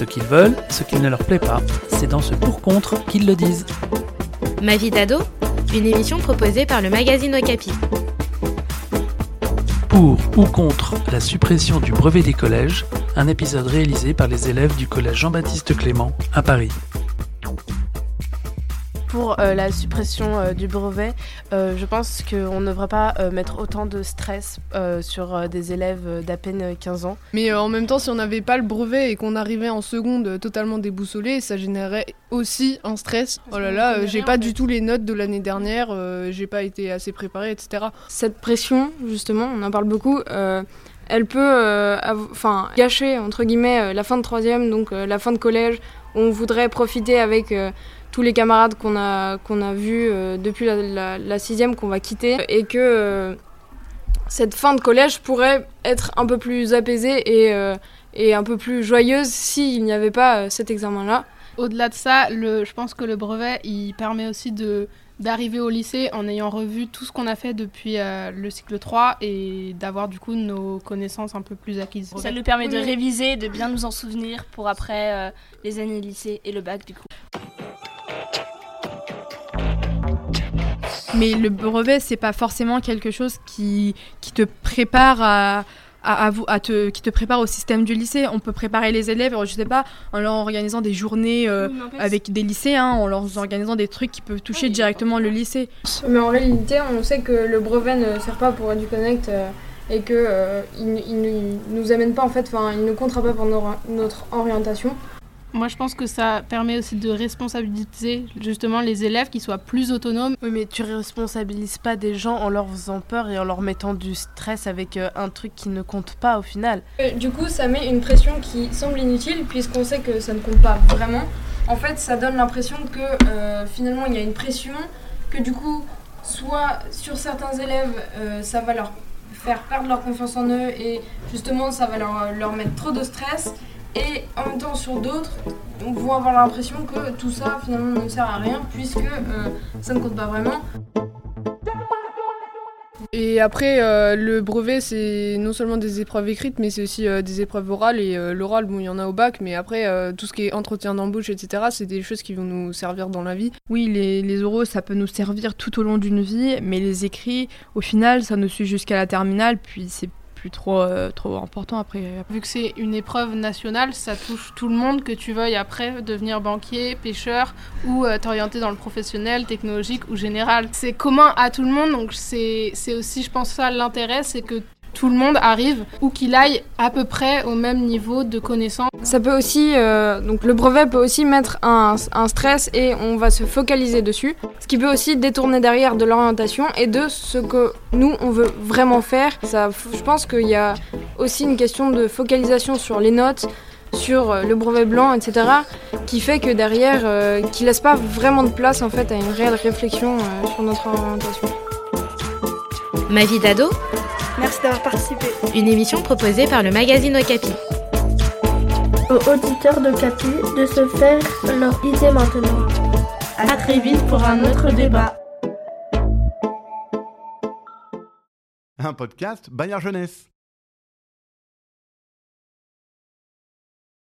Ce qu'ils veulent, ce qui ne leur plaît pas, c'est dans ce pour-contre qu'ils le disent. Ma vie d'ado, une émission proposée par le magazine Okapi. Pour ou contre la suppression du brevet des collèges, un épisode réalisé par les élèves du collège Jean-Baptiste Clément à Paris. Pour euh, la suppression euh, du brevet, euh, je pense qu'on ne devrait pas euh, mettre autant de stress euh, sur euh, des élèves d'à peine 15 ans. Mais euh, en même temps, si on n'avait pas le brevet et qu'on arrivait en seconde totalement déboussolé, ça générait aussi un stress. Oh là là, euh, j'ai pas du tout les notes de l'année dernière, euh, j'ai pas été assez préparé, etc. Cette pression, justement, on en parle beaucoup, euh, elle peut euh, enfin, gâcher, entre guillemets, euh, la fin de troisième, donc euh, la fin de collège. On voudrait profiter avec euh, tous les camarades qu'on a, qu'on a vus euh, depuis la, la- la sixième qu'on va quitter, et que euh, cette fin de collège pourrait être un peu plus apaisée et, euh, et un peu plus joyeuse s'il n'y avait pas euh, cet examen-là. Au-delà de ça, le, je pense que le brevet, il permet aussi de d'arriver au lycée en ayant revu tout ce qu'on a fait depuis euh, le cycle 3 et d'avoir du coup nos connaissances un peu plus acquises. Ça nous permet de réviser, de bien nous en souvenir pour après euh, les années lycée et le bac du coup. Mais le brevet, c'est pas forcément quelque chose qui, qui te prépare à. À, à vous, à te, qui te prépare au système du lycée. On peut préparer les élèves, je sais pas, en leur organisant des journées euh, avec des lycéens, en leur organisant des trucs qui peuvent toucher directement le lycée. Mais en réalité, on sait que le brevet ne sert pas pour EduConnect euh, et que euh, il, il ne- il nous amène pas en fait, enfin, il ne comptera pas pour nos- notre orientation. Moi, je pense que ça permet aussi de responsabiliser justement les élèves qui soient plus autonomes. Oui, mais tu responsabilises pas des gens en leur faisant peur et en leur mettant du stress avec euh, un truc qui ne compte pas au final. Euh, Du coup, ça met une pression qui semble inutile puisqu'on sait que ça ne compte pas vraiment. En fait, ça donne l'impression que euh, finalement il y a une pression, que du coup, soit sur certains élèves, euh, ça va leur faire perdre leur confiance en eux et justement ça va leur, leur mettre trop de stress. Et en même temps, sur d'autres, on va avoir l'impression que tout ça finalement ne sert à rien puisque euh, ça ne compte pas vraiment. Et après, euh, le brevet, c'est non seulement des épreuves écrites, mais c'est aussi euh, des épreuves orales. Et euh, l'oral, bon, il y en a au bac, mais après, euh, tout ce qui est entretien d'embauche, etc., c'est des choses qui vont nous servir dans la vie. Oui, les, les oraux, ça peut nous servir tout au long d'une vie, mais les écrits, au final, ça nous suit jusqu'à la terminale, puis c'est plus trop, euh, trop important après. Vu que c'est une épreuve nationale, ça touche tout le monde, que tu veuilles après devenir banquier, pêcheur ou euh, t'orienter dans le professionnel, technologique ou général. C'est commun à tout le monde, donc c'est aussi, je pense, ça l'intérêt, c'est que tout le monde arrive, ou qu'il aille à peu près au même niveau de connaissance. Ça peut aussi, euh, donc le brevet peut aussi mettre un, un stress et on va se focaliser dessus. Ce qui peut aussi détourner derrière de l'orientation et de ce que nous on veut vraiment faire. Ça, je pense qu'il y a aussi une question de focalisation sur les notes, sur euh, le brevet blanc, etc. qui fait que derrière, euh, qui laisse pas vraiment de place en fait à une réelle réflexion euh, sur notre orientation. Ma vie d'ado, Merci d'avoir participé. une émission proposée par le magazine Okapi. Aux auditeurs de Capi de se faire leur idée maintenant. À très vite pour un autre débat. Un podcast Bayard Jeunesse.